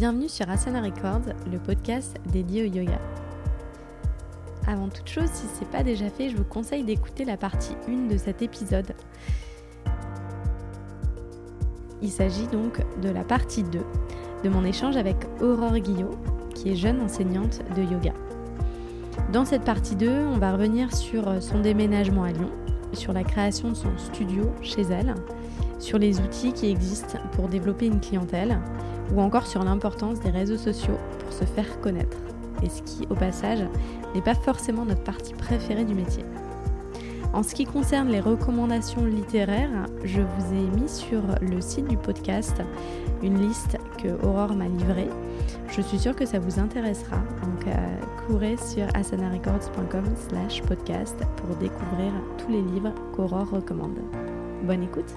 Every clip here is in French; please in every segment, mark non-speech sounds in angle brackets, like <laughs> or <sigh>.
Bienvenue sur Asana Records, le podcast dédié au yoga. Avant toute chose, si ce n'est pas déjà fait, je vous conseille d'écouter la partie 1 de cet épisode. Il s'agit donc de la partie 2 de mon échange avec Aurore Guillot, qui est jeune enseignante de yoga. Dans cette partie 2, on va revenir sur son déménagement à Lyon, sur la création de son studio chez elle, sur les outils qui existent pour développer une clientèle ou encore sur l'importance des réseaux sociaux pour se faire connaître. Et ce qui, au passage, n'est pas forcément notre partie préférée du métier. En ce qui concerne les recommandations littéraires, je vous ai mis sur le site du podcast une liste que Aurore m'a livrée. Je suis sûre que ça vous intéressera. Donc euh, courez sur asanarecords.com slash podcast pour découvrir tous les livres qu'Aurore recommande. Bonne écoute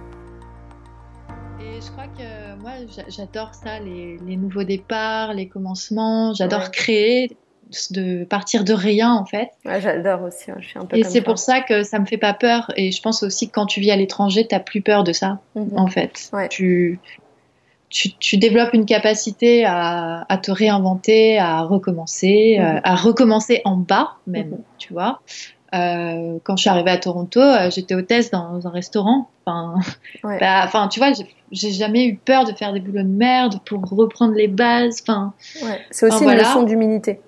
je crois que moi, j'adore ça, les, nouveaux départs, les commencements. J'adore créer, de partir de rien, en fait. Ouais, j'adore aussi. je suis un peu Et c'est pour ça que ça me fait pas peur. Et je pense aussi que quand tu vis à l'étranger, tu n'as plus peur de ça, mhm. en fait. Tu, tu, développes une capacité à, te réinventer, à recommencer, mhm. euh, à recommencer en bas, même, mhm. tu vois. Euh, quand je suis arrivée à Toronto, euh, j'étais hôtesse dans un restaurant. Enfin, bah, enfin tu vois, j'ai jamais eu peur de faire des boulots de merde pour reprendre les bases. Enfin, c'est aussi une leçon d'humilité.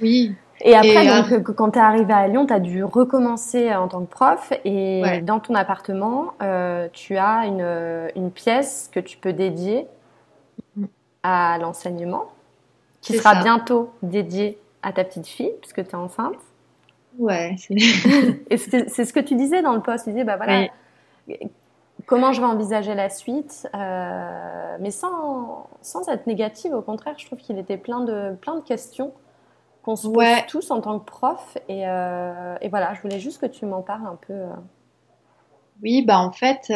Oui. Et après, donc, quand tu es arrivée à Lyon, tu as dû recommencer en tant que prof. Et dans ton appartement, euh, tu as une, une, pièce que tu peux dédier mm. à l'enseignement, qui sera bientôt dédiée à ta petite fille, puisque tu es enceinte. Ouais. <laughs> et c'est ce que tu disais dans le post. Tu disais, bah voilà, comment je vais envisager la suite, euh, mais sans, sans être négative. Au contraire, je trouve qu'il était plein de, plein de questions qu'on se pose tous en tant que prof. Et, euh, et, voilà, je voulais juste que tu m'en parles un peu. Euh. Oui, bah en fait,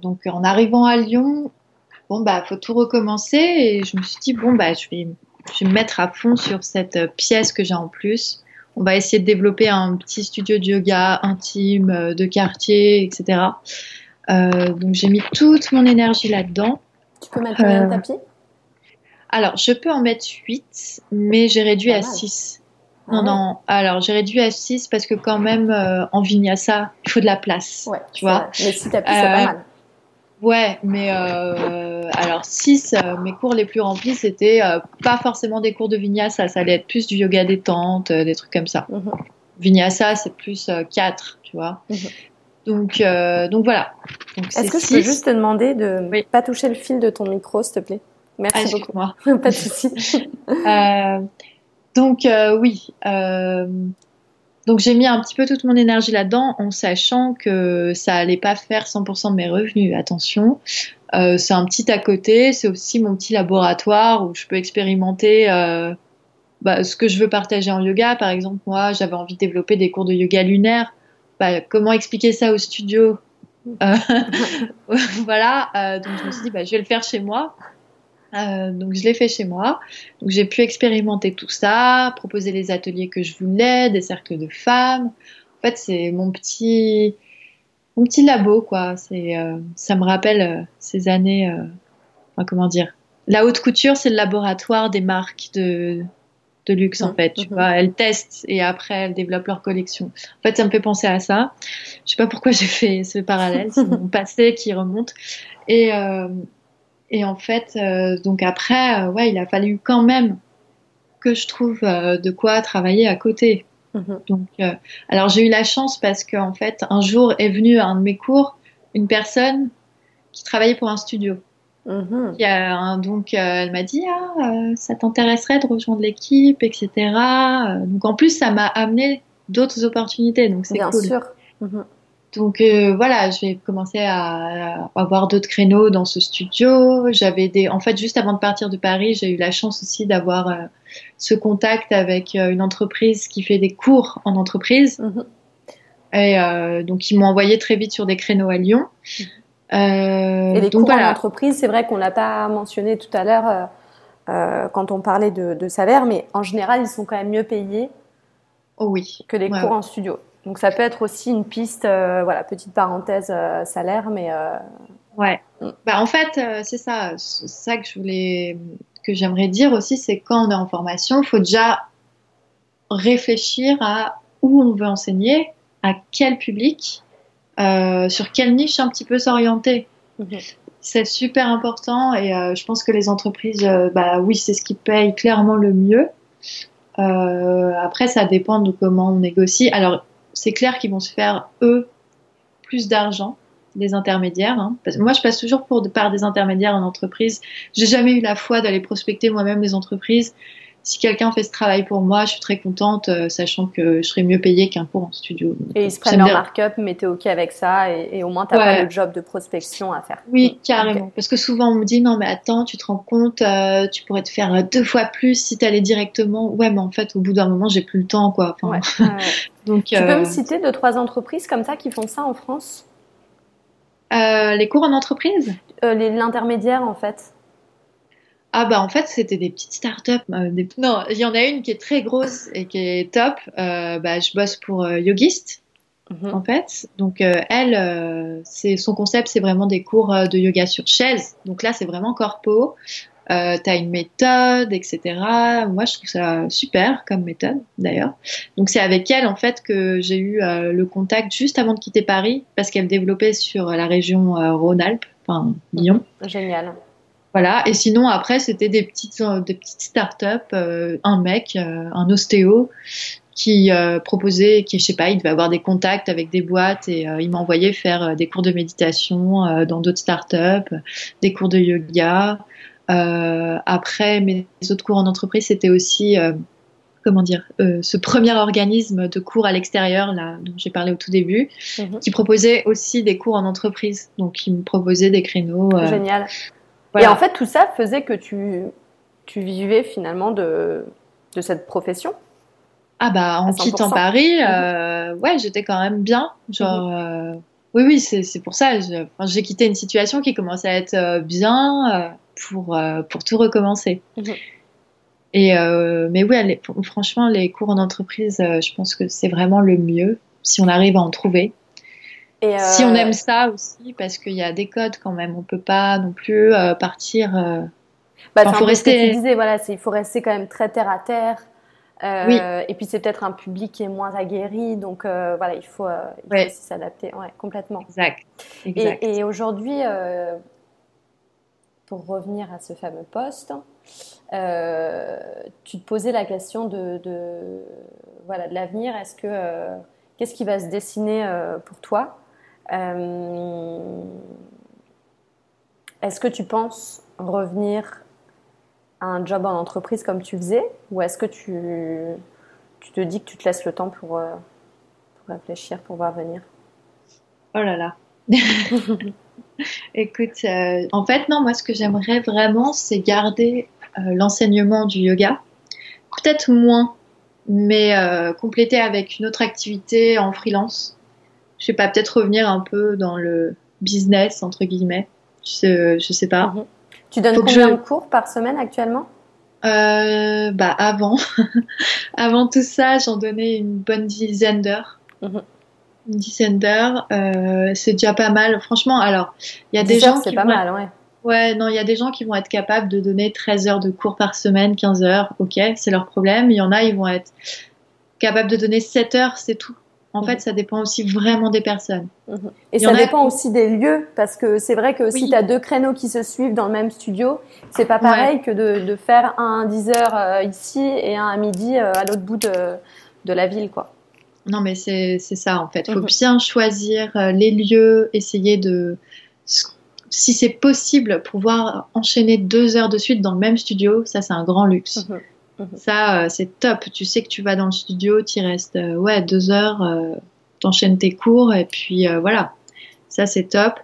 donc en arrivant à Lyon, bon bah faut tout recommencer et je me suis dit bon bah je vais, je vais me mettre à fond sur cette pièce que j'ai en plus on va essayer de développer un petit studio de yoga intime, euh, de quartier, etc. Euh, donc j'ai mis toute mon énergie là-dedans. Tu peux mettre combien de euh, tapis? Alors, je peux en mettre 8, mais j'ai réduit à 6. Non, ah non. Alors, j'ai réduit à 6 parce que quand même, en vinyasa, il faut de la place. Ouais, tu vois. Mais 6 tapis, c'est pas mal. Ouais, mais euh, alors 6, euh, mes cours les plus remplis, c'était euh, pas forcément des cours de vinyasa, ça allait être plus du yoga détente, des trucs comme ça. Mhm. Vinyasa, c'est plus 4, tu vois. Mhm. Donc, donc voilà. Est-ce que je peux juste te demander de ne pas toucher le fil de ton micro, s'il te plaît? Merci ah, beaucoup. Moi. <laughs> pas de souci. <laughs> donc oui. Donc j'ai mis un petit peu toute mon énergie là-dedans en sachant que ça allait pas faire 100% de mes revenus. Attention, euh, c'est un petit à côté, c'est aussi mon petit laboratoire où je peux expérimenter euh, bah, ce que je veux partager en yoga. Par exemple, moi j'avais envie de développer des cours de yoga lunaire. Bah, comment expliquer ça au studio? Euh, <laughs> Voilà, donc je me suis dit bah, je vais le faire chez moi. Euh, donc je l'ai fait chez moi. Donc j'ai pu expérimenter tout ça, proposer les ateliers que je voulais, des cercles de femmes. En fait, c'est mon petit mon petit labo quoi. C'est euh, ça me rappelle euh, ces années. Enfin, comment dire? La haute couture, c'est le laboratoire des marques de de luxe en fait. Tu mmh. vois, elles testent et après elles développent leur collection. En fait, ça me fait penser à ça. Je sais pas pourquoi j'ai fait ce parallèle. C'est mon <laughs> passé qui remonte. Et et en fait, euh, donc après, euh, ouais, il a fallu quand même que je trouve euh, de quoi travailler à côté. Mhm. Donc, alors j'ai eu la chance parce qu'en fait, un jour est venu à un de mes cours une personne qui travaillait pour un studio. A, donc elle m'a dit ah ça t'intéresserait de rejoindre l'équipe etc. Donc en plus ça m'a amené d'autres opportunités donc c'est cool. Bien sûr. Mhm. Donc euh, voilà, j'ai commencé à, avoir d'autres créneaux dans ce studio. J'avais des, en fait, juste avant de partir de Paris, j'ai eu la chance aussi d'avoir euh, ce contact avec euh, une entreprise qui fait des cours en entreprise. Mhm. Et donc ils m'ont envoyé très vite sur des créneaux à Lyon. Et les cours en entreprise, c'est vrai qu'on l'a pas mentionné tout à l'heure quand on parlait de, de, salaire, mais en général, ils sont quand même mieux payés. Oh oui. Que les cours en studio. Donc ça peut être aussi une piste, euh, voilà, petite parenthèse euh, salaire, mais. Euh, ouais. Mm. Bah, en fait, c'est ça, c'est ça que je voulais que j'aimerais dire aussi, c'est quand on est en formation, il faut déjà réfléchir à où on veut enseigner, à quel public, sur quelle niche un petit peu s'orienter. Mhm. C'est super important et je pense que les entreprises, bah oui, c'est ce qui paye clairement le mieux. après, ça dépend de comment on négocie. Alors, c'est clair qu'ils vont se faire, eux, plus d'argent des intermédiaires. Hein. moi, je passe toujours par des intermédiaires en entreprise. J'ai jamais eu la foi d'aller prospecter moi-même les entreprises si quelqu'un fait ce travail pour moi, je suis très contente, euh, sachant que je serais mieux payée qu'un cours en studio. et ils se prennent leur markup, mais t'es OK avec ça, et, au moins t'as pas le job de prospection à faire. Oui, carrément. Parce que souvent on me dit, non mais attends, tu te rends compte, euh, tu pourrais te faire deux fois plus si t'allais directement. Ouais, mais en fait, au bout d'un moment, j'ai plus le temps, quoi. <laughs> Donc, tu peux me euh, citer deux, trois entreprises comme ça qui font ça en France? Les cours en entreprise? L'intermédiaire, en fait. Ah bah en fait c'était des petites startups. Euh, Non, il y en a une qui est très grosse et qui est top. Euh, bah, je bosse pour euh, Yogist mhm. en fait. Donc elle, c'est son concept, c'est vraiment des cours de yoga sur chaise. Donc là c'est vraiment corpo. Euh, t'as une méthode, etc. Moi, je trouve ça super comme méthode, d'ailleurs. Donc, c'est avec elle, en fait, que j'ai eu le contact juste avant de quitter Paris, parce qu'elle développait sur la région Rhône-Alpes, enfin Lyon. Génial. Voilà. Et sinon, après, c'était des petites, euh, des petites startups, euh, un mec, euh, un ostéo, qui proposait, qui, je sais pas, il devait avoir des contacts avec des boîtes et il m'envoyait faire des cours de méditation dans d'autres startups, des cours de yoga. après, mes autres cours en entreprise, c'était aussi comment dire, ce premier organisme de cours à l'extérieur, là, dont j'ai parlé au tout début, mhm. qui proposait aussi des cours en entreprise. Donc, il me proposait des créneaux. Génial. Et en fait, tout ça faisait que tu, tu vivais finalement de, de cette profession Ah bah, en quittant Paris, euh, ouais, j'étais quand même bien. Genre, mhm. euh, oui, oui, c'est pour ça. J'ai quitté une situation qui commençait à être euh, bien pour, pour tout recommencer. Mhm. Et mais oui, franchement, les cours en entreprise, je pense que c'est vraiment le mieux si on arrive à en trouver. Si on euh, aime ça aussi, parce qu'il y a des codes quand même, on peut pas non plus euh, partir. Euh... Bah, faut rester. tu disais, voilà, il faut rester quand même très terre à terre. Euh, oui. Et puis c'est peut-être un public qui est moins aguerri, donc voilà, il faut, il faut s'adapter, ouais, complètement. Exact. exact. Et, et aujourd'hui, pour revenir à ce fameux poste, tu te posais la question de, de voilà de l'avenir. Est-ce que qu'est-ce qui va se dessiner pour toi? Est-ce que tu penses revenir à un job en entreprise comme tu faisais ou est-ce que tu, te dis que tu te laisses le temps pour, euh, réfléchir, pour voir venir? Oh là là. <laughs> Écoute, euh, en fait, non, moi, ce que j'aimerais vraiment, c'est garder l'enseignement du yoga. Peut-être moins, mais compléter avec une autre activité en freelance je sais pas, peut-être revenir un peu dans le business, entre guillemets. Je, je sais pas. Mhm. Tu donnes combien de cours par semaine actuellement? Euh, bah avant, <laughs> avant tout ça, j'en donnais une bonne dizaine d'heures. Mhm. Une dizaine d'heures, euh, c'est déjà pas mal. Franchement, alors, il y a des gens qui. C'est pas mal, ouais. Ouais, non, il y a des gens qui vont être capables de donner 13 heures de cours par semaine, 15 heures, ok, c'est leur problème. Il y en a, ils vont être capables de donner 7 heures, c'est tout. En fait, ça dépend aussi vraiment des personnes. Mhm. Et ça dépend aussi des lieux, parce que c'est vrai que si tu as deux créneaux qui se suivent dans le même studio, c'est pas pareil que de, faire un à 10 heures euh, ici et un à midi euh, à l'autre bout de, la ville, quoi. Non, mais c'est ça, en fait. Il faut mhm. bien choisir euh, les lieux, essayer de, si c'est possible, pouvoir enchaîner deux heures de suite dans le même studio. Ça, c'est un grand luxe. Mhm. Mhm. Ça, euh, c'est top. Tu sais que tu vas dans le studio, tu restes euh, ouais, deux heures, euh, t'enchaînes tes cours et puis voilà. Ça, c'est top.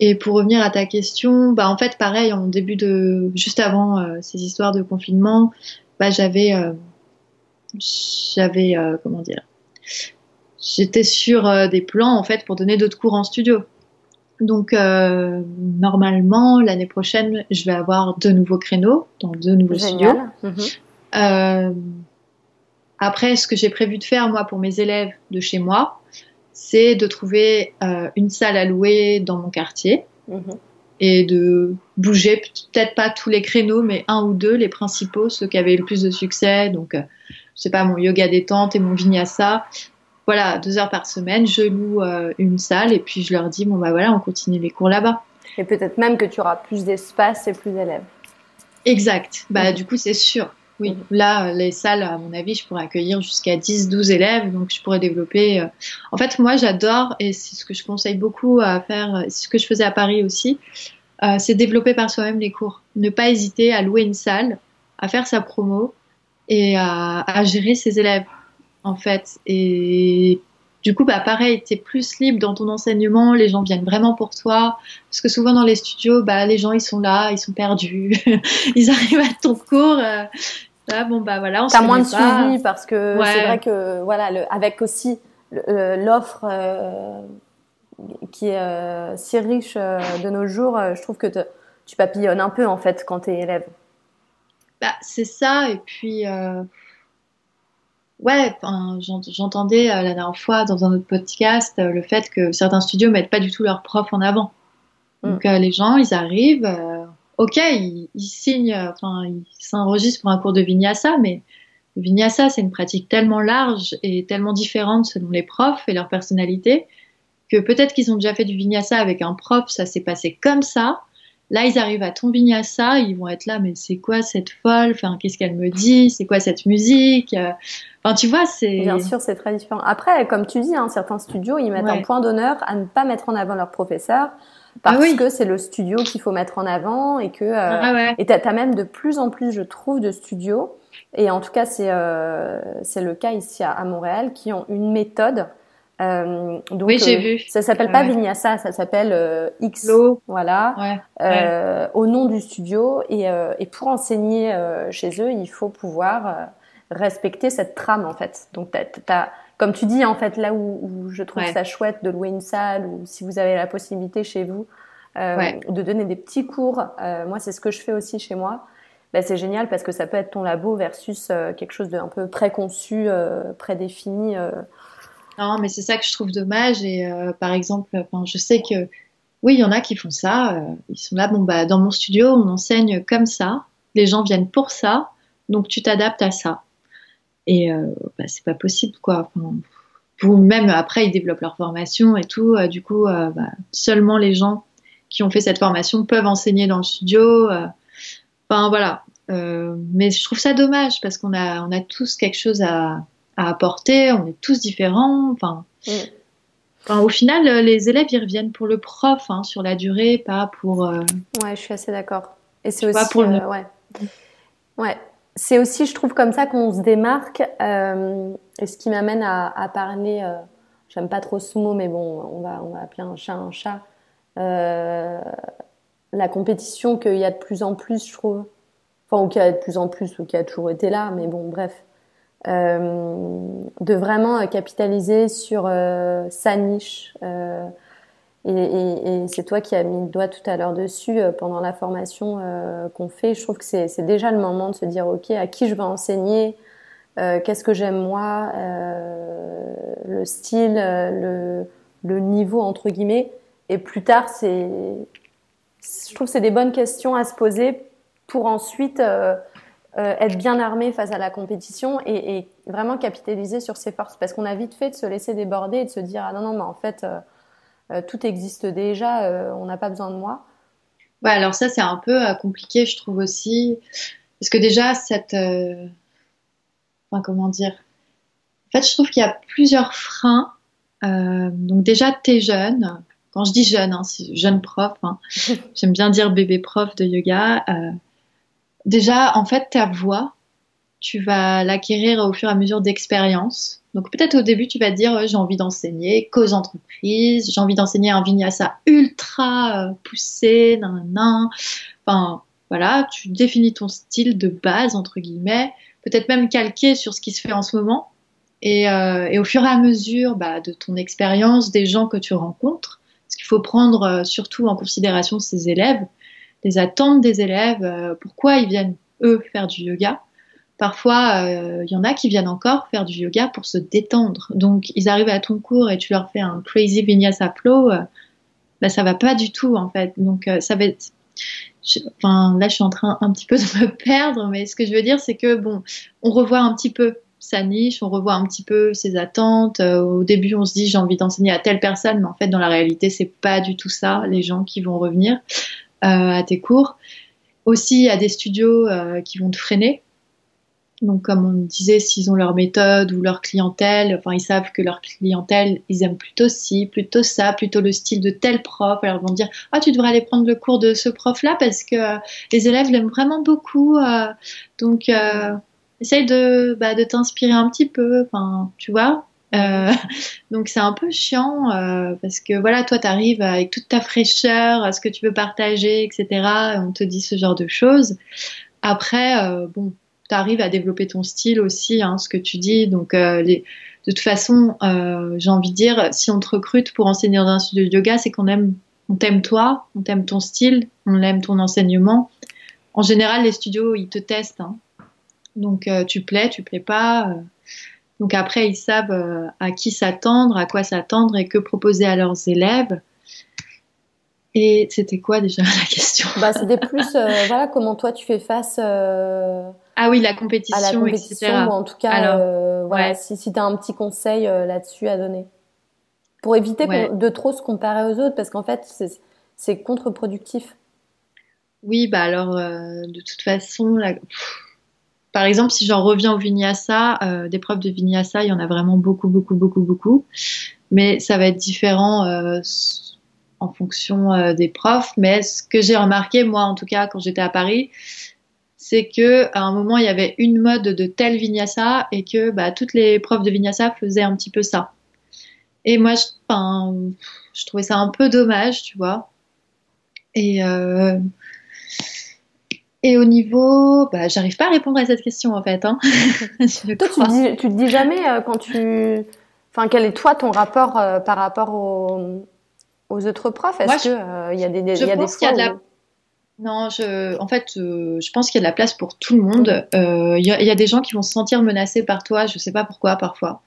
Et pour revenir à ta question, bah en fait, pareil, en début de, juste avant ces histoires de confinement, bah j'avais, j'avais, comment dire, j'étais sur des plans en fait pour donner d'autres cours en studio. Donc normalement l'année prochaine, je vais avoir deux nouveaux créneaux dans deux nouveaux studios. Mhm. Euh, après, ce que j'ai prévu de faire, moi, pour mes élèves de chez moi, c'est de trouver euh, une salle à louer dans mon quartier. Mhm. et de bouger peut-être pas tous les créneaux, mais un ou deux, les principaux, ceux qui avaient le plus de succès. Donc, euh, je sais pas, mon yoga détente et mon vinyasa. Voilà, deux heures par semaine, je loue euh, une salle et puis je leur dis bon bah voilà, on continue les cours là-bas. Et peut-être même que tu auras plus d'espace et plus d'élèves. Exact. Bah du coup c'est sûr. Oui, là, les salles, à mon avis, je pourrais accueillir jusqu'à 10-12 élèves, donc je pourrais développer. Euh, en fait, moi, j'adore, et c'est ce que je conseille beaucoup à faire, c'est ce que je faisais à Paris aussi, euh, c'est développer par soi-même les cours. Ne pas hésiter à louer une salle, à faire sa promo et à, gérer ses élèves, en fait. Et du coup, bah, pareil, tu es plus libre dans ton enseignement, les gens viennent vraiment pour toi. Parce que souvent dans les studios, bah, les gens, ils sont là, ils sont perdus, <laughs> ils arrivent à ton cours. Euh, là, bon, bah voilà, on T'as moins de suivi parce que c'est vrai que, voilà, le, avec aussi l'offre euh, qui est euh, si riche euh, de nos jours, euh, je trouve que tu papillonnes un peu en fait quand tu es élève. Bah, c'est ça, et puis ouais, j'entendais la dernière fois dans un autre podcast le fait que certains studios mettent pas du tout leurs profs en avant. Mm. Donc les gens, ils arrivent, ok, ils, signent, enfin ils s'enregistrent pour un cours de vinyasa, mais le vinyasa c'est une pratique tellement large et tellement différente selon les profs et leur personnalité que peut-être qu'ils ont déjà fait du vinyasa avec un prof, ça s'est passé comme ça. Là, ils arrivent à ton vinyasa, ils vont être là, mais c'est quoi cette folle? Enfin, qu'est-ce qu'elle me dit? C'est quoi cette musique? Enfin, tu vois, c'est. Bien sûr, c'est très différent. Après, comme tu dis, hein, certains studios, ils mettent un point d'honneur à ne pas mettre en avant leur professeur parce ah que c'est le studio qu'il faut mettre en avant et que. Euh, ah et t'as as même de plus en plus, je trouve, de studios. Et en tout cas, c'est euh, c'est le cas ici à, à Montréal qui ont une méthode euh, donc, oui, j'ai euh, vu. Ça s'appelle pas Vinyasa, ça s'appelle euh, X. Voilà. Ouais, euh, Au nom du studio et, euh, et pour enseigner chez eux, il faut pouvoir respecter cette trame en fait. Donc, t'as, t'as, comme tu dis en fait, là où, où je trouve ça chouette de louer une salle ou si vous avez la possibilité chez vous de donner des petits cours. moi, c'est ce que je fais aussi chez moi. Ben, c'est génial parce que ça peut être ton labo versus quelque chose d'un peu préconçu, prédéfini. Non, mais c'est ça que je trouve dommage. Et euh, par exemple, enfin, je sais que oui, il y en a qui font ça. Euh, ils sont là, bon, bah, dans mon studio, on enseigne comme ça. Les gens viennent pour ça. Donc, tu t'adaptes à ça. Et euh, bah, c'est pas possible, quoi. Enfin, même après, ils développent leur formation et tout. du coup, bah, seulement les gens qui ont fait cette formation peuvent enseigner dans le studio. Enfin, voilà. mais je trouve ça dommage parce qu'on a, on a tous quelque chose à, à apporter, on est tous différents. Enfin, mm. enfin, au final, euh, les élèves ils reviennent pour le prof hein, sur la durée, pas pour. Euh... Ouais, je suis assez d'accord. Et c'est aussi, pour euh, ouais, ouais. C'est aussi, je trouve, comme ça qu'on se démarque. Euh, et ce qui m'amène à, à, parler. J'aime pas trop ce mot, mais bon, on va, on va appeler un chat un chat. la compétition qu'il y a de plus en plus, je trouve. Enfin, ou qu'il y a de plus en plus, ou qui a toujours été là, mais bon, bref de vraiment capitaliser sur euh, sa niche. Euh, et, c'est toi qui as mis le doigt tout à l'heure dessus pendant la formation qu'on fait. Je trouve que c'est déjà le moment de se dire, OK, à qui je vais enseigner Qu'est-ce que j'aime moi Le style, le, le niveau, entre guillemets. Et plus tard, c'est, je trouve que c'est des bonnes questions à se poser pour ensuite euh, être bien armé face à la compétition et, et, vraiment capitaliser sur ses forces. Parce qu'on a vite fait de se laisser déborder et de se dire ah non non mais en fait euh, euh tout existe déjà, euh, on n'a pas besoin de moi. Ouais alors ça c'est un peu compliqué je trouve aussi parce que déjà cette enfin comment dire? En fait je trouve qu'il y a plusieurs freins. donc déjà t'es jeune. Quand je dis jeune, hein, jeune prof, hein, <laughs> j'aime bien dire bébé prof de yoga. Euh, déjà, en fait, ta voix, tu vas l'acquérir au fur et à mesure d'expérience. Donc peut-être au début, tu vas te dire, j'ai envie d'enseigner cause entreprise, j'ai envie d'enseigner un vinyasa ultra euh, poussé, nan. Enfin, voilà, tu définis ton style de base, entre guillemets, peut-être même calqué sur ce qui se fait en ce moment. Et, euh, et au fur et à mesure bah, de ton expérience, des gens que tu rencontres, parce qu'il faut prendre euh, surtout en considération ces élèves, les attentes des élèves, euh, pourquoi ils viennent eux faire du yoga. Parfois, il euh, y en a qui viennent encore faire du yoga pour se détendre. Donc, ils arrivent à ton cours et tu leur fais un crazy vinyasa flow. Bah, ça va pas du tout en fait. Donc ça va être enfin là je suis en train un petit peu de me <laughs> perdre, mais ce que je veux dire c'est que bon, on revoit un petit peu sa niche, on revoit un petit peu ses attentes. Au début, on se dit j'ai envie d'enseigner à telle personne, mais en fait, dans la réalité, c'est pas du tout ça. Les gens qui vont revenir à tes cours. Aussi, a des studios euh, qui vont te freiner. Donc, comme on disait, s'ils ont leur méthode ou leur clientèle, enfin, ils savent que leur clientèle, ils aiment plutôt ci, plutôt ça, plutôt le style de tel prof. Alors, ils vont dire, ah, tu devrais aller prendre le cours de ce prof-là parce que les élèves l'aiment vraiment beaucoup. donc, essaye de, bah, de t'inspirer un petit peu, enfin, tu vois. Euh, <laughs> donc c'est un peu chiant euh, parce que voilà, toi tu arrives avec toute ta fraîcheur, à ce que tu veux partager, etc. Et on te dit ce genre de choses. Après, euh, bon, tu arrives à développer ton style aussi, hein, ce que tu dis. Donc les, de toute façon, j'ai envie de dire, si on te recrute pour enseigner dans un studio de yoga, c'est qu'on aime, on t'aime toi, on t'aime ton style, on aime ton enseignement. En général, les studios, ils te testent. Hein. Donc euh, tu plais, tu plais pas. Euh. donc après, ils savent euh, à qui s'attendre, à quoi s'attendre et que proposer à leurs élèves. Et c'était quoi déjà <laughs> la question? Bah, C'était plus, voilà, comment toi tu fais face ah oui, la compétition, à la compétition, ou en tout cas, Alors, voilà, si, si tu as un petit conseil là-dessus à donner. Pour éviter de trop se comparer aux autres, parce qu'en fait, c'est contre-productif. Oui, bah alors, de toute façon, la par exemple, si j'en reviens au vinyasa, euh, des profs de vinyasa, il y en a vraiment beaucoup, beaucoup, beaucoup, beaucoup. Mais ça va être différent euh, en fonction euh, des profs. Mais ce que j'ai remarqué, moi, en tout cas, quand j'étais à Paris, c'est que à un moment, il y avait une mode de tel vinyasa et que bah, toutes les profs de vinyasa faisaient un petit peu ça. Et moi, je, je trouvais ça un peu dommage, tu vois. Et et au niveau, bah, j'arrive pas à répondre à cette question en fait. Hein. <laughs> toi, tu, dis, tu te dis jamais euh, quand tu, enfin, quel est toi ton rapport euh, par rapport aux, aux autres profs? Est-ce qu'il euh, y a des, il y a des fois de la... Non, je, en fait, je pense qu'il y a de la place pour tout le monde. Il y, y, a des gens qui vont se sentir menacés par toi, je sais pas pourquoi parfois.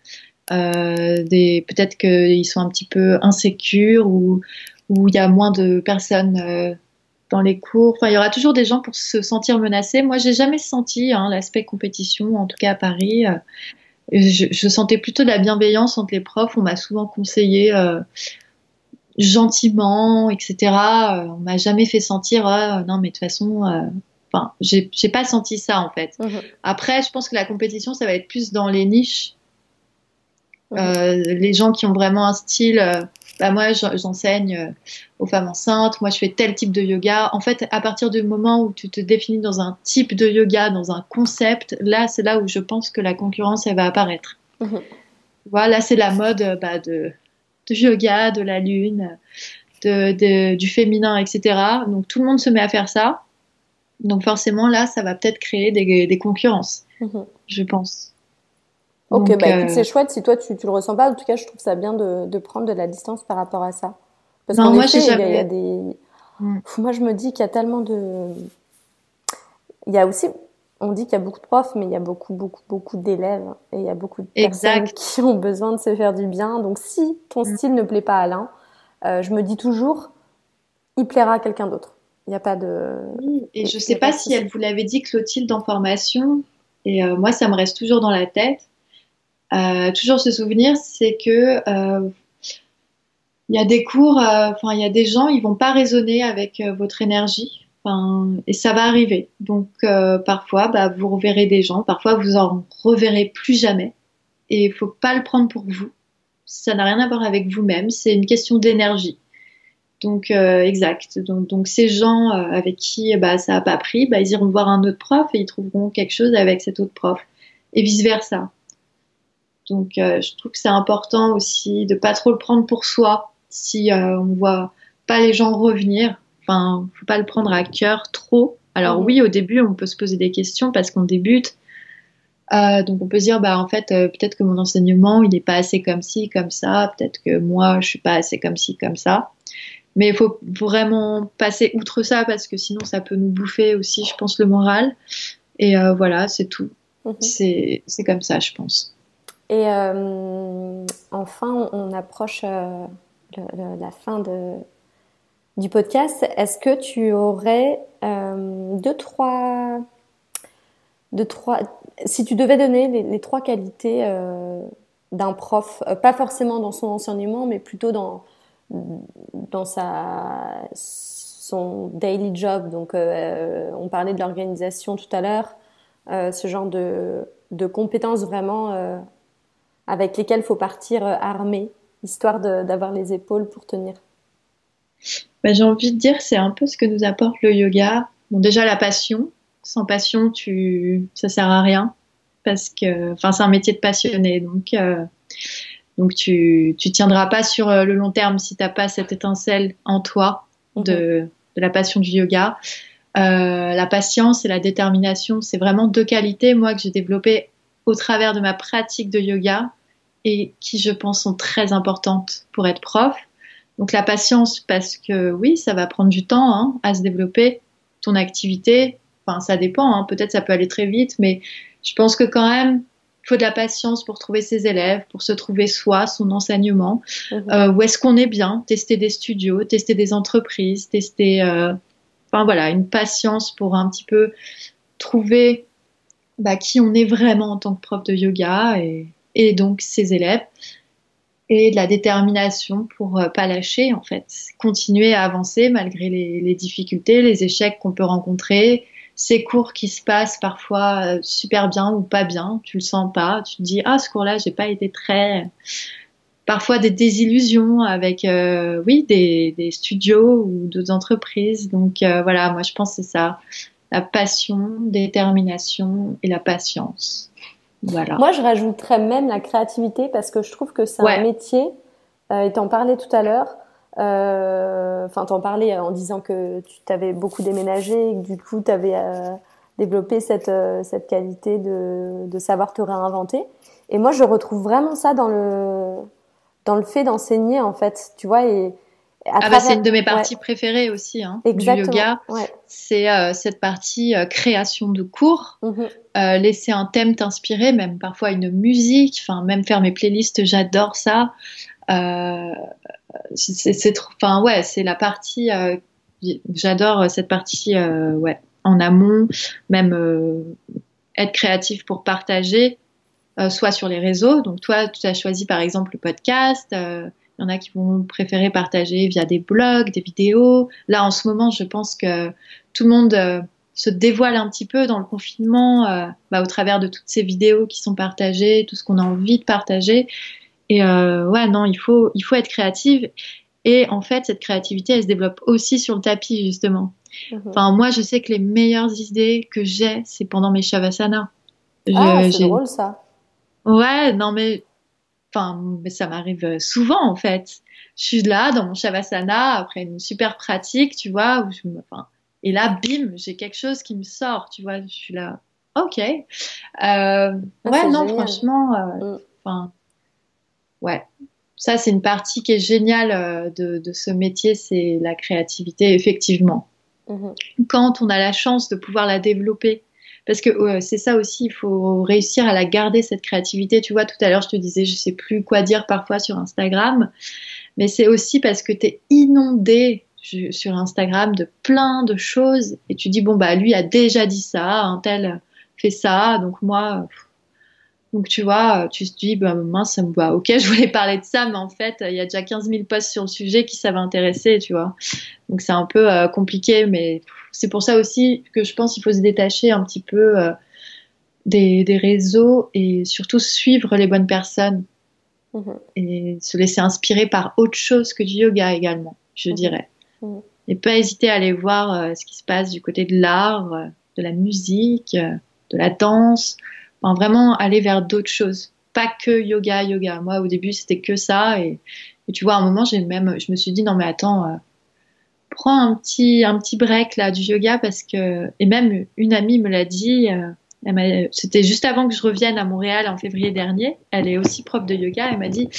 des, peut-être qu'ils sont un petit peu insécures ou ou il y a moins de personnes dans les cours. Enfin, il y aura toujours des gens pour se sentir menacés. Moi, j'ai jamais senti hein, l'aspect compétition, en tout cas à Paris. Euh, je, sentais plutôt de la bienveillance entre les profs. On m'a souvent conseillé euh, gentiment, etc. Euh, on m'a jamais fait sentir non, mais de toute façon. Enfin, j'ai pas senti ça en fait. Mmh Après, je pense que la compétition, ça va être plus dans les niches. Mmh les gens qui ont vraiment un style bah moi j'enseigne euh, aux femmes enceintes, moi je fais tel type de yoga. En fait, à partir du moment où tu te définis dans un type de yoga, dans un concept, là c'est là où je pense que la concurrence elle va apparaître. Mhm. Voilà, c'est la mode euh, bah, de, de, yoga, de la lune, de, de, du féminin, etc. Donc tout le monde se met à faire ça. Donc forcément là, ça va peut-être créer des, des concurrences, mhm. je pense. Ok, bah euh, c'est chouette. Si toi, tu, tu le ressens pas, en tout cas, je trouve ça bien de, de prendre de la distance par rapport à ça. Parce qu'en effet, il y, a, des... Mm. Moi, je me dis qu'il y a tellement de... Il y a aussi... On dit qu'il y a beaucoup de profs, mais il y a beaucoup, beaucoup, beaucoup d'élèves. Et il y a beaucoup de personnes <laughs> qui ont besoin de se faire du bien. Donc, si ton mm. style ne plaît pas à l'un, euh, je me dis toujours, il plaira à quelqu'un d'autre. Il n'y a pas de... Oui, et je ne sais pas, si elle vous l'avait dit, Clotilde, en formation. Et euh, moi, ça me reste toujours dans la tête euh, toujours se souvenir, c'est que euh, il y a des cours, euh, enfin il y a des gens, ils vont pas raisonner avec votre énergie, et ça va arriver. Donc parfois, bah, vous reverrez des gens, parfois vous en reverrez plus jamais, et il faut pas le prendre pour vous. Ça n'a rien à voir avec vous-même, c'est une question d'énergie. Donc exact. Donc, donc, ces gens avec qui bah, ça a pas pris, bah, ils iront voir un autre prof et ils trouveront quelque chose avec cet autre prof, et vice versa. Donc, euh, je trouve que c'est important aussi de pas trop le prendre pour soi si euh, on voit pas les gens revenir. Enfin, faut pas le prendre à cœur trop. Alors oui, au début, on peut se poser des questions parce qu'on débute. Euh, donc on peut se dire, bah en fait, peut-être que mon enseignement, il n'est pas assez comme ci, comme ça. Peut-être que moi, je suis pas assez comme ci, comme ça. Mais il faut vraiment passer outre ça parce que sinon, ça peut nous bouffer aussi, je pense, le moral. Et voilà, c'est tout. Mhm. C'est comme ça, je pense. Et euh, enfin, on, approche euh, la fin de, du podcast, est-ce que tu aurais euh, deux, trois, deux, trois, si tu devais donner les, trois qualités euh, d'un prof, euh, pas forcément dans son enseignement, mais plutôt dans dans sa son daily job. Donc, on parlait de l'organisation tout à l'heure, ce genre de de compétences vraiment avec lesquelles faut partir armé, histoire d'avoir les épaules pour tenir. Bah, j'ai envie de dire, c'est un peu ce que nous apporte le yoga. Bon, déjà la passion. Sans passion, tu, ça sert à rien parce que, enfin, c'est un métier de passionné, donc. Euh, donc tu tu tiendras pas sur euh, le long terme si t'as pas cette étincelle en toi de, mhm. de la passion du yoga. Euh, la patience et la détermination, c'est vraiment deux qualités moi que j'ai développées au travers de ma pratique de yoga et qui je pense sont très importantes pour être prof. Donc la patience, parce que oui, ça va prendre du temps hein, à se développer, ton activité, enfin ça dépend, hein. peut-être ça peut aller très vite, mais je pense que quand même, il faut de la patience pour trouver ses élèves, pour se trouver soi, son enseignement, mhm. euh, où est-ce qu'on est bien, tester des studios, tester des entreprises, tester, euh, enfin voilà, une patience pour un petit peu trouver bah, qui on est vraiment en tant que prof de yoga et, et donc ses élèves et de la détermination pour euh, pas lâcher en fait, continuer à avancer malgré les, difficultés, les échecs qu'on peut rencontrer, ces cours qui se passent parfois euh, super bien ou pas bien, tu le sens pas, tu te dis ah ce cours-là j'ai pas été très, parfois des désillusions avec euh, oui des, des, studios ou d'autres entreprises, donc voilà moi je pense c'est ça, la passion, détermination et la patience. Moi, je rajouterais même la créativité parce que je trouve que c'est un métier, euh, et t'en parlais tout à l'heure, euh, enfin, t'en parlais en disant que tu t'avais beaucoup déménagé et que du coup, tu avais euh, développé cette, euh, cette qualité de, de savoir te réinventer. Et moi, je retrouve vraiment ça dans le, dans le fait d'enseigner, en fait, tu vois, et, ah bah c'est une de mes parties préférées aussi hein, du yoga. C'est euh, cette partie euh, création de cours, mhm. euh, laisser un thème t'inspirer, même parfois une musique, enfin même faire mes playlists, j'adore ça. c'est enfin ouais, c'est la partie. j'adore cette partie ouais en amont, même être créatif pour partager, soit sur les réseaux. Donc toi, tu as choisi par exemple le podcast. Il y en a qui vont préférer partager via des blogs, des vidéos. Là, en ce moment, je pense que tout le monde euh, se dévoile un petit peu dans le confinement euh, bah, au travers de toutes ces vidéos qui sont partagées, tout ce qu'on a envie de partager. Et euh, ouais, non, il faut, il faut être créative. Et en fait, cette créativité, elle se développe aussi sur le tapis, justement. Mhm. Enfin, moi, je sais que les meilleures idées que j'ai, c'est pendant mes shavasana. Ah, c'est drôle ça. Ouais, non mais Enfin, mais ça m'arrive souvent en fait. Je suis là dans mon shavasana après une super pratique, tu vois, où je me, enfin, et là, bim, j'ai quelque chose qui me sort, tu vois. Je suis là, ok. Euh, ah, ouais, non, franchement, euh, mm. enfin, ouais. Ça, c'est une partie qui est géniale euh, de, de ce métier, c'est la créativité, effectivement. Mm-hmm. Quand on a la chance de pouvoir la développer parce que c'est ça aussi, il faut réussir à la garder cette créativité. Tu vois, tout à l'heure, je te disais, je sais plus quoi dire parfois sur Instagram, mais c'est aussi parce que tu es inondé sur Instagram de plein de choses. Et tu dis bon bah lui a déjà dit ça, un tel fait ça, donc moi donc tu vois, tu te dis, bah, mince, bah, ok, <laughs> je voulais parler de ça, mais en fait, il y a déjà 15 000 posts sur le sujet qui ça intéresser, tu vois. Donc c'est un peu euh, compliqué, mais c'est pour ça aussi que je pense qu'il faut se détacher un petit peu euh, des, des, réseaux et surtout suivre les bonnes personnes mm-hmm. et se laisser inspirer par autre chose que du yoga également, je mm-hmm. dirais. Mm-hmm. Et pas hésiter à aller voir euh, ce qui se passe du côté de l'art, de la musique, de la danse vraiment aller vers d'autres choses. Pas que yoga, yoga. Moi, au début, c'était que ça. Et, tu vois, à un moment, j'ai même, je me suis dit, non, mais attends, euh, prends un petit, un petit break là du yoga parce que, et même une amie me l'a dit, euh, c'était juste avant que je revienne à Montréal en février dernier. Elle est aussi prof de yoga. Elle m'a dit,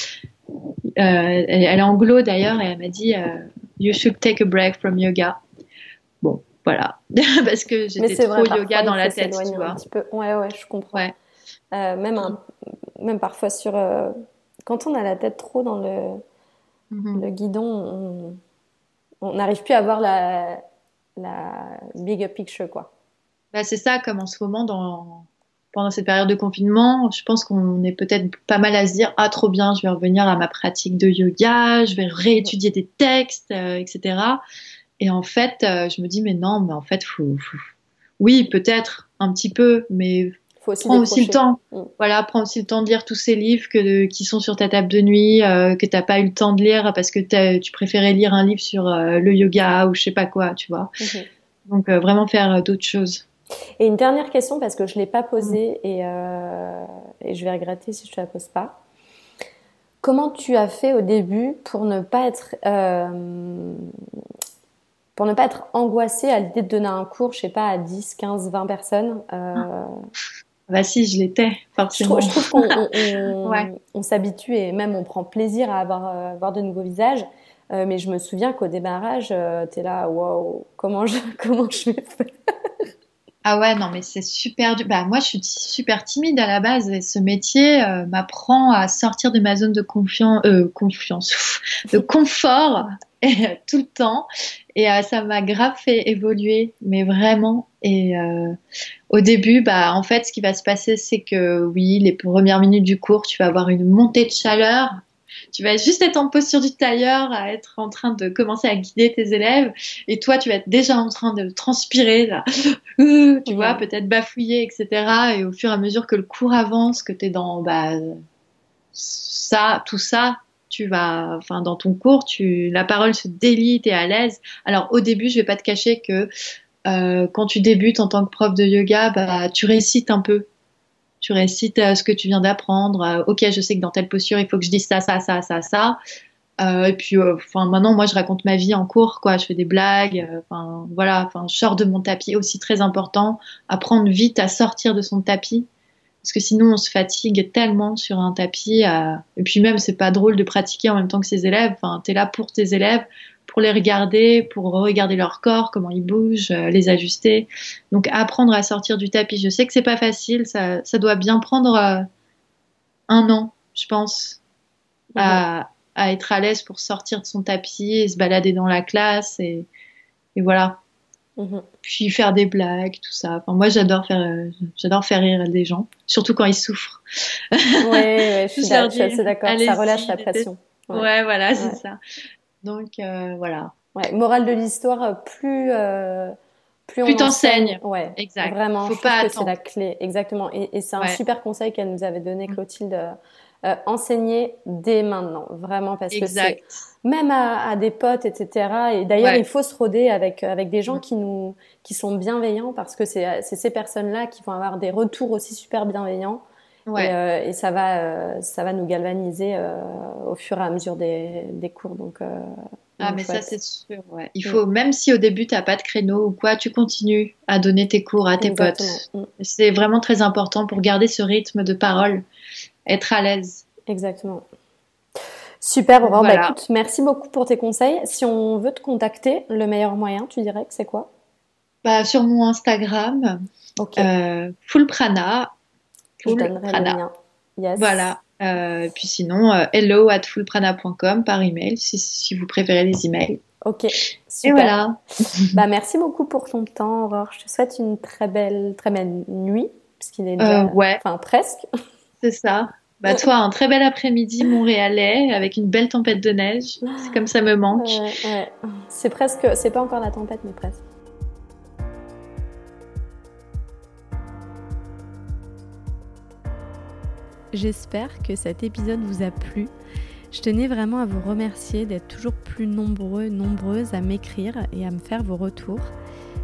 euh, elle, est anglo d'ailleurs, et elle m'a dit, you should take a break from yoga. Bon, voilà, <laughs> parce que j'étais trop yoga dans la tête, tu vois. Un petit peu. Ouais, ouais, je comprends. Euh, même, même parfois sur, euh, quand on a la tête trop dans le, mm-hmm. le guidon, on n'arrive plus à voir la, la big picture, quoi. Bah, c'est ça, comme en ce moment, dans, pendant cette période de confinement, je pense qu'on est peut-être pas mal à se dire ah trop bien, je vais revenir à ma pratique de yoga, je vais réétudier des textes, euh, etc. Et en fait, euh, je me dis mais non, mais en fait, faut, oui peut-être un petit peu, mais faut aussi prends aussi le temps. Mm. Voilà, prends aussi le temps de lire tous ces livres que, qui sont sur ta table de nuit, euh, que t'as pas eu le temps de lire parce que tu préférais lire un livre sur le yoga ou je sais pas quoi, tu vois. Mm-hmm. Donc vraiment faire d'autres choses. Et une dernière question, parce que je ne l'ai pas posée et, euh, et, je vais regretter si je ne la pose pas. Comment tu as fait au début pour ne pas être, euh, pour ne pas être angoissée à l'idée de donner un cours, je sais pas, à 10, 15, 20 personnes euh... Bah si, je l'étais, forcément. Je trouve, qu'on <laughs> on, s'habitue et même on prend plaisir à avoir, euh, avoir de nouveaux visages. Euh, mais je me souviens qu'au démarrage, euh, tu es là, waouh, comment je, <laughs> comment je vais faire? Ah ouais, non, mais c'est super dur. Bah, moi, je suis super timide à la base et ce métier euh, m'apprend à sortir de ma zone de confiance, euh, confiance, de confort <laughs> tout le temps. Et euh, ça m'a grave fait évoluer, mais vraiment. Et au début, bah, en fait, ce qui va se passer, c'est que oui, les premières minutes du cours, tu vas avoir une montée de chaleur tu vas juste être en posture du tailleur, à être en train de commencer à guider tes élèves, et toi, tu vas être déjà en train de transpirer, là, <laughs> tu vois, peut-être bafouiller, etc. Et au fur et à mesure que le cours avance, que tu es dans bah, ça, tout ça, tu vas, enfin, dans ton cours, tu, la parole se délie, tu es à l'aise. Alors, au début, je vais pas te cacher que euh, quand tu débutes en tant que prof de yoga, bah, tu récites un peu tu récites euh, ce que tu viens d'apprendre. Euh, ok, je sais que dans telle posture, il faut que je dise ça, ça, ça, ça, ça. Euh, et puis, enfin, maintenant, moi, je raconte ma vie en cours, quoi. Je fais des blagues. Enfin, voilà. Enfin, je sors de mon tapis, aussi très important. Apprendre vite à sortir de son tapis, parce que sinon, on se fatigue tellement sur un tapis. Et puis même, c'est pas drôle de pratiquer en même temps que ses élèves. Enfin, t'es là pour tes élèves pour les regarder, pour regarder leur corps, comment ils bougent, euh, les ajuster. Donc apprendre à sortir du tapis. Je sais que c'est pas facile, ça, ça, doit bien prendre euh, un an, je pense, à, à, être à l'aise pour sortir de son tapis et se balader dans la classe et, et voilà. Mhm. Puis faire des blagues, tout ça. Enfin, moi, j'adore faire, euh, j'adore faire rire des gens, surtout quand ils souffrent. Oui, ouais, <laughs> je, suis, assez d'accord. Ça relâche la pression. Ouais, voilà, c'est ça. Donc euh, voilà. Ouais, morale de l'histoire, euh, plus euh, plus, plus t'enseignes. Ouais, exact. Vraiment, Faut pas que c'est la clé. Exactement. Et, et c'est un super conseil qu'elle nous avait donné, mm. Clotilde. Euh, enseigner dès maintenant, vraiment, parce que c'est même à, à, des potes, etc. Et d'ailleurs, il faut se roder avec avec des gens mm. qui nous qui sont bienveillants, parce que c'est c'est ces personnes-là qui vont avoir des retours aussi super bienveillants. Ouais. Et, euh, et, ça va, euh, ça va nous galvaniser euh, au fur et à mesure des, des cours. Donc, ah, mais ça, c'est sûr. Ouais. Il faut, même si au début, tu n'as pas de créneau ou quoi, tu continues à donner tes cours à tes potes. Mm. C'est vraiment très important pour garder ce rythme de parole, être à l'aise. Exactement. Super, Aurore. Bah, écoute, merci beaucoup pour tes conseils. Si on veut te contacter, le meilleur moyen, tu dirais que c'est quoi? Bah, Sur mon Instagram, okay. Full Prana, je donnerai le lien. Yes. Voilà. Euh, puis sinon, euh, hello at fullprana.com par email si, si, vous préférez les emails. Ok, super. Et voilà. <laughs> bah, merci beaucoup pour ton temps, Aurore. Je te souhaite une très belle, très belle nuit, puisqu'il est déjà, euh, ouais. enfin presque. C'est ça. Bah toi, un très bel après-midi montréalais avec une belle tempête de neige. C'est comme ça me manque. Ouais, ouais. C'est presque, c'est pas encore la tempête, mais presque. J'espère que cet épisode vous a plu. Je tenais vraiment à vous remercier d'être toujours plus nombreux, nombreuses à m'écrire et à me faire vos retours.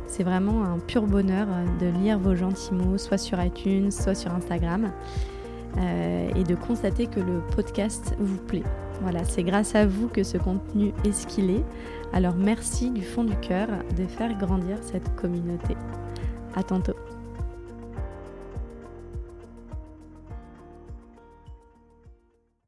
C'est vraiment un pur bonheur de lire vos gentils mots, soit sur iTunes, soit sur Instagram, euh, et de constater que le podcast vous plaît. Voilà, c'est grâce à vous que ce contenu est ce qu'il est. Alors merci du fond du cœur de faire grandir cette communauté. À tantôt.